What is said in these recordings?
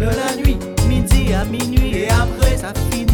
de la nuit, midi à minuit et après ça finit.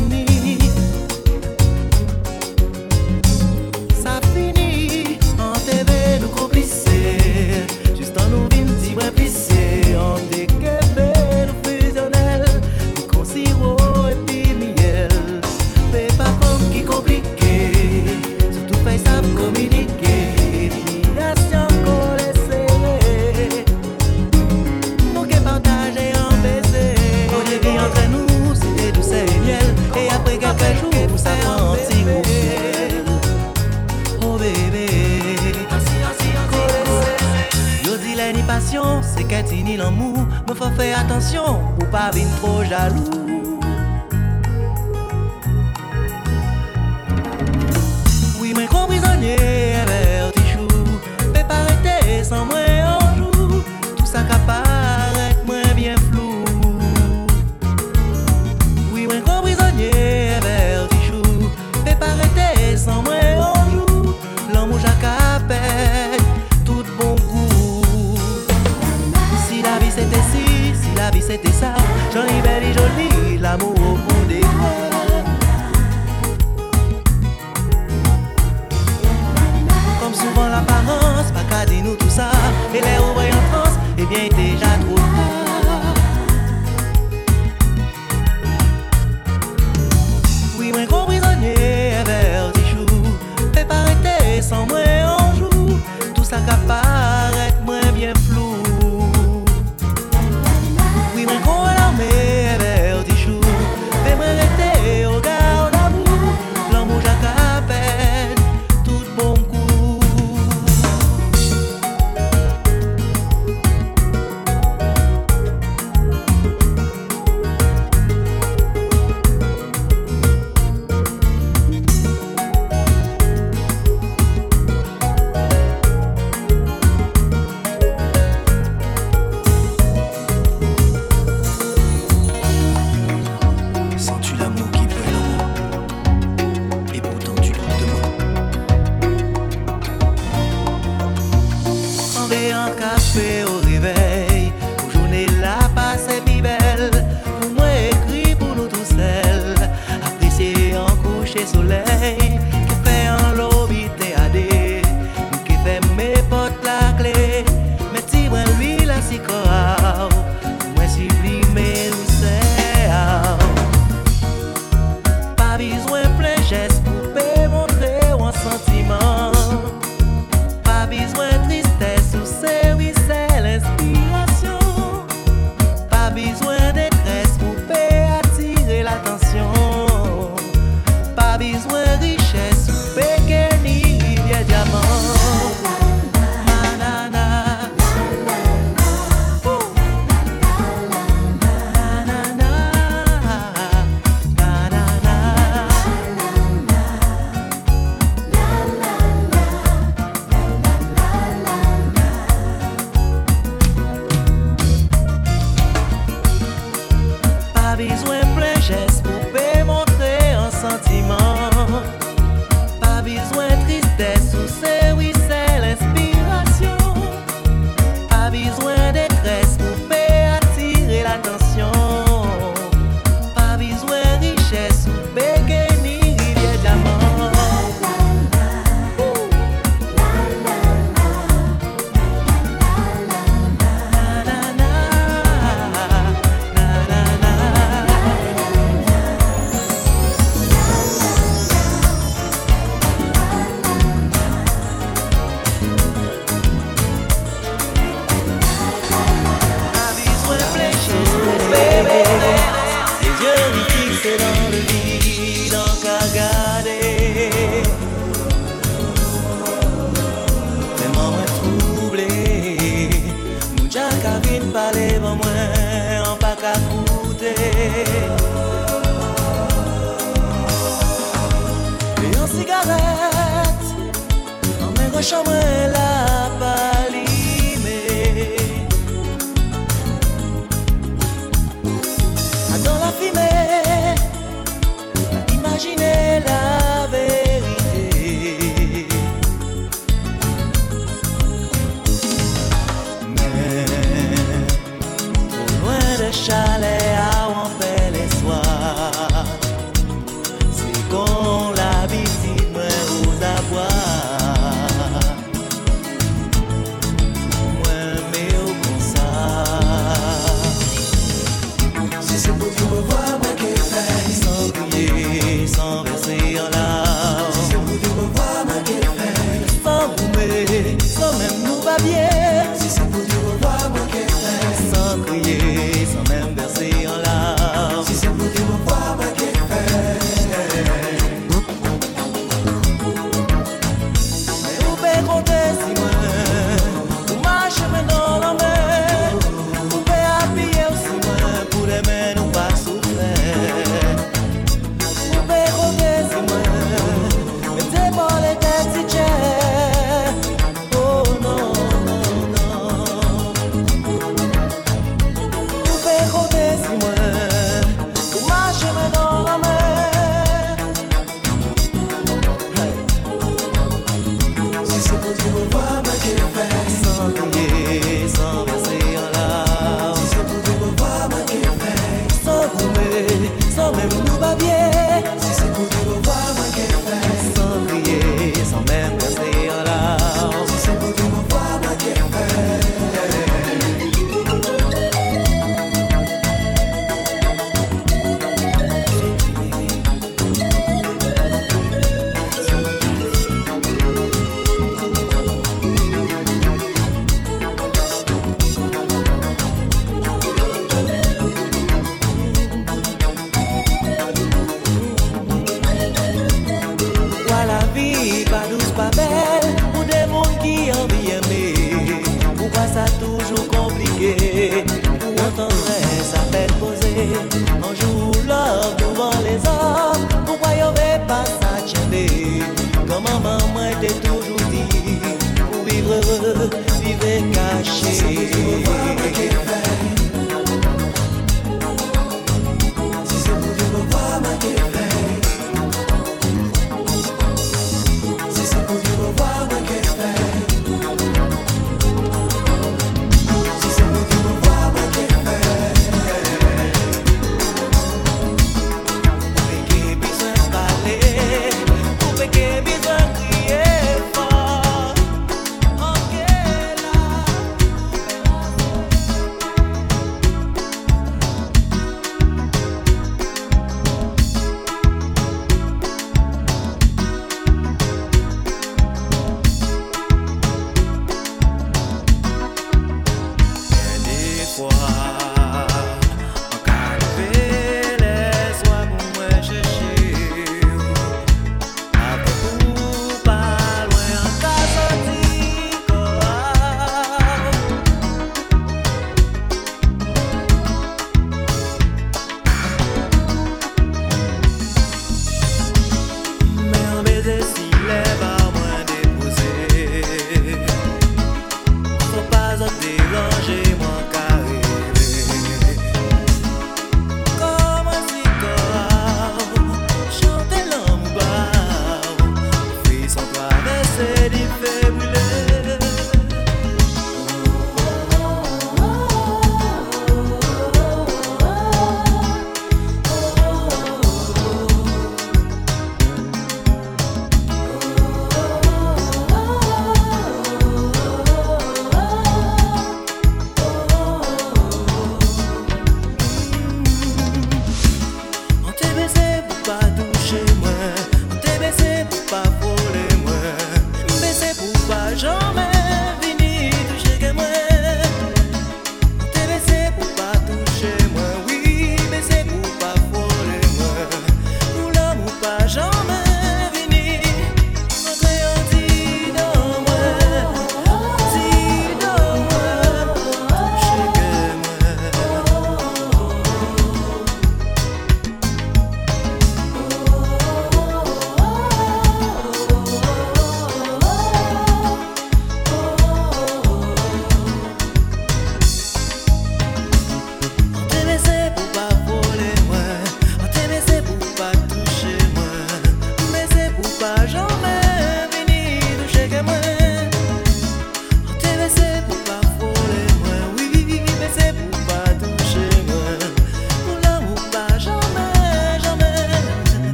Faire attention pour pas venir trop jaloux.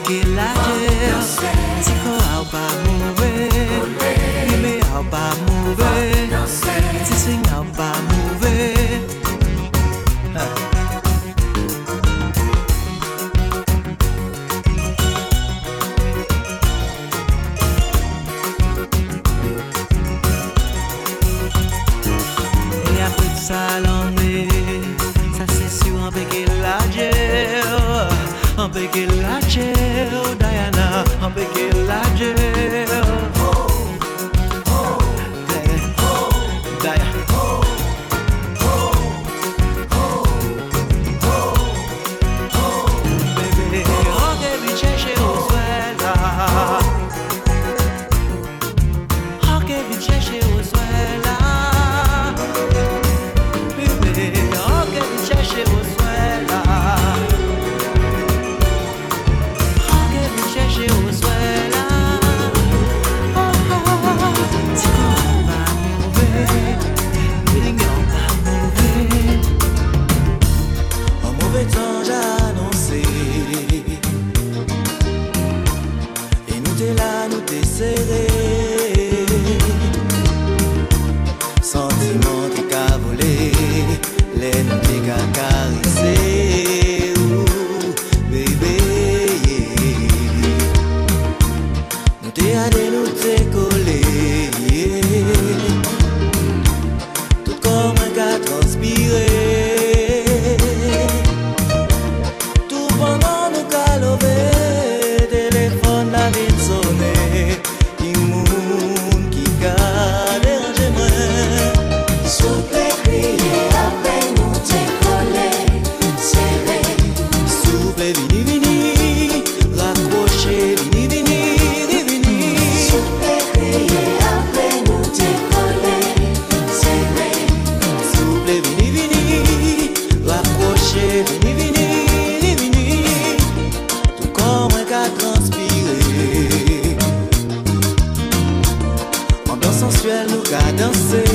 Qu'il la qualquer lugar dancei.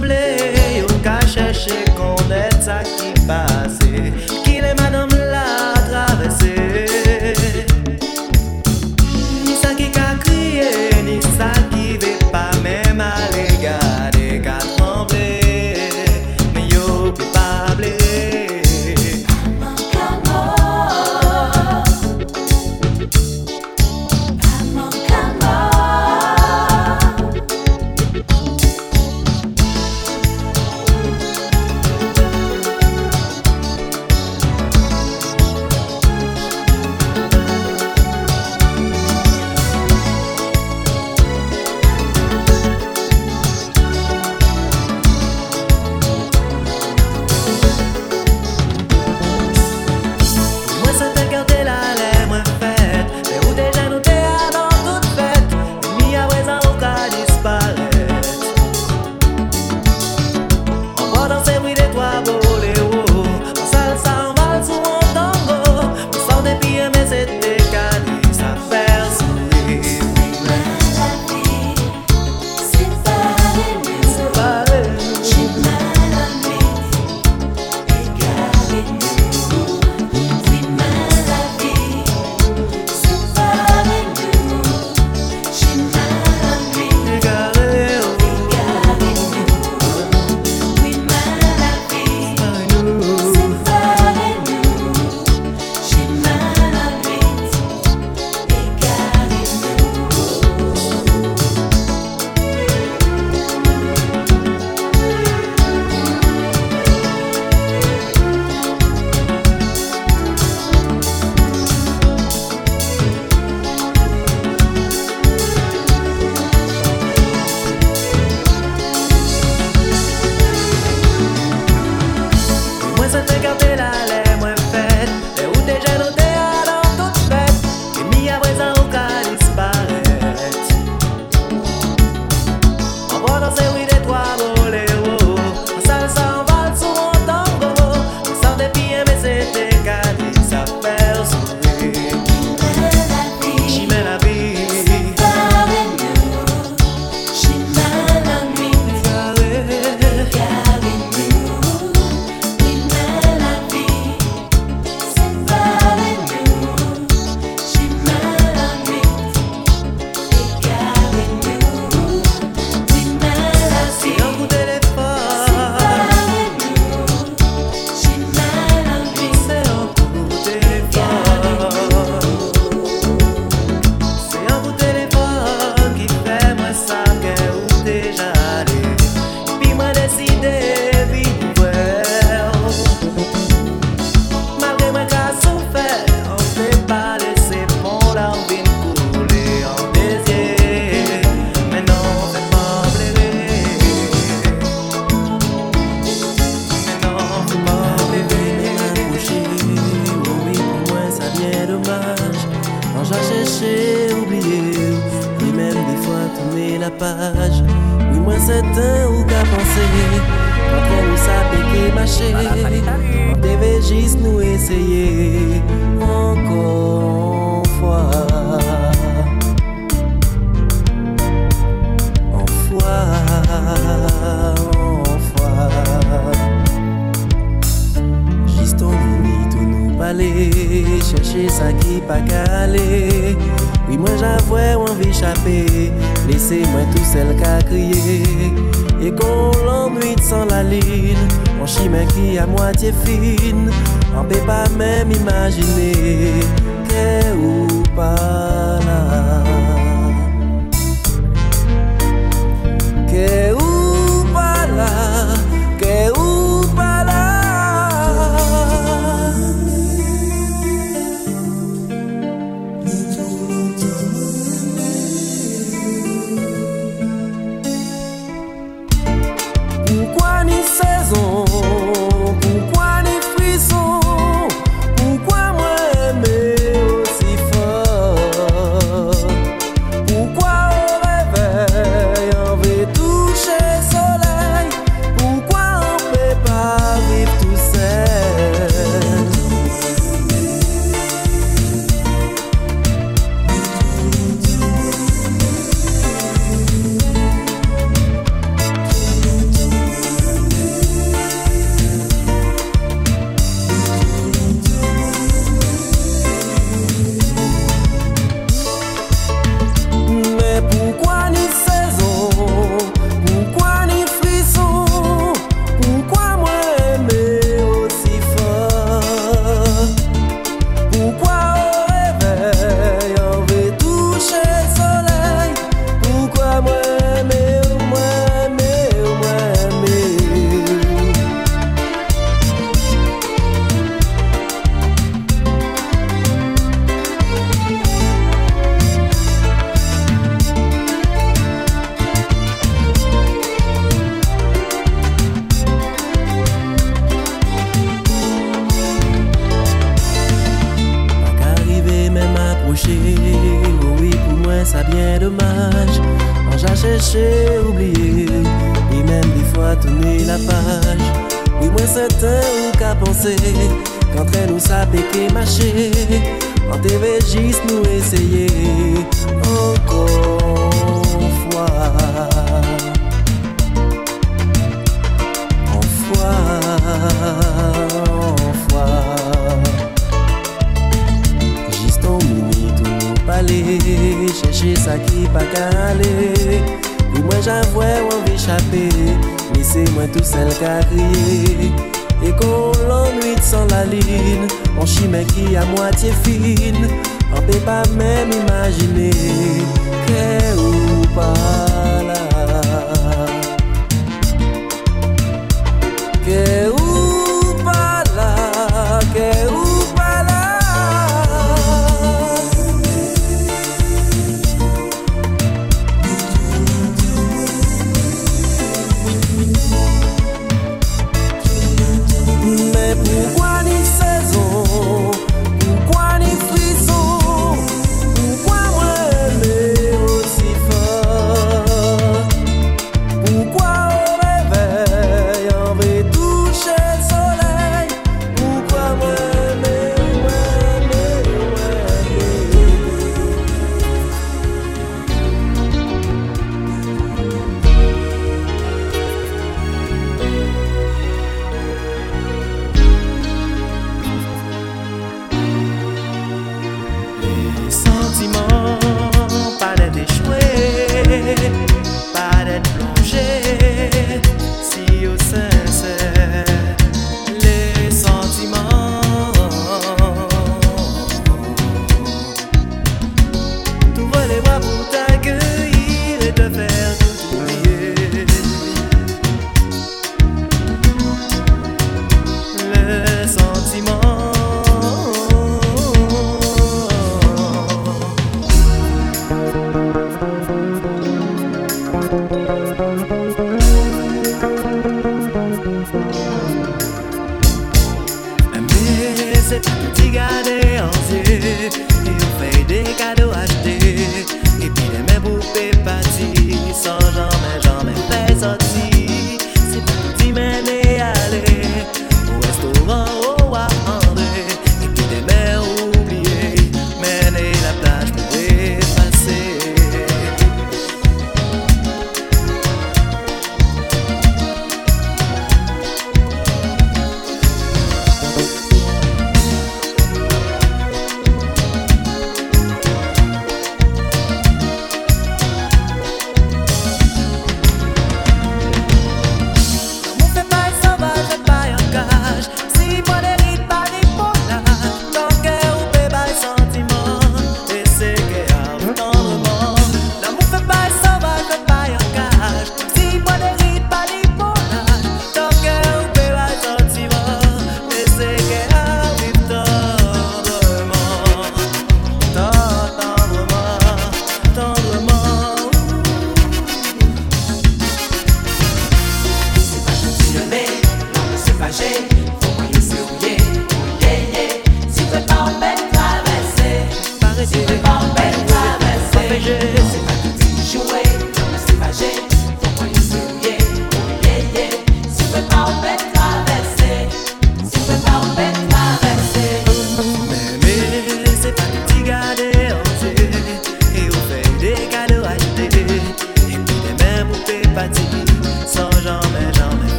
semble yo ka chèche konèt sa ki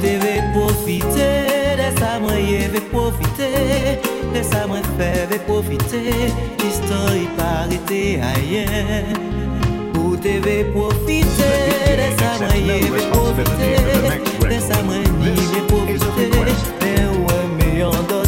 te ve profiter Desa mwen ye ve profite Desa mwen fe ve profite Histori ayen Ou te ve profite Desa mwen ye ve profite Desa mwen ni ve profite ou yon do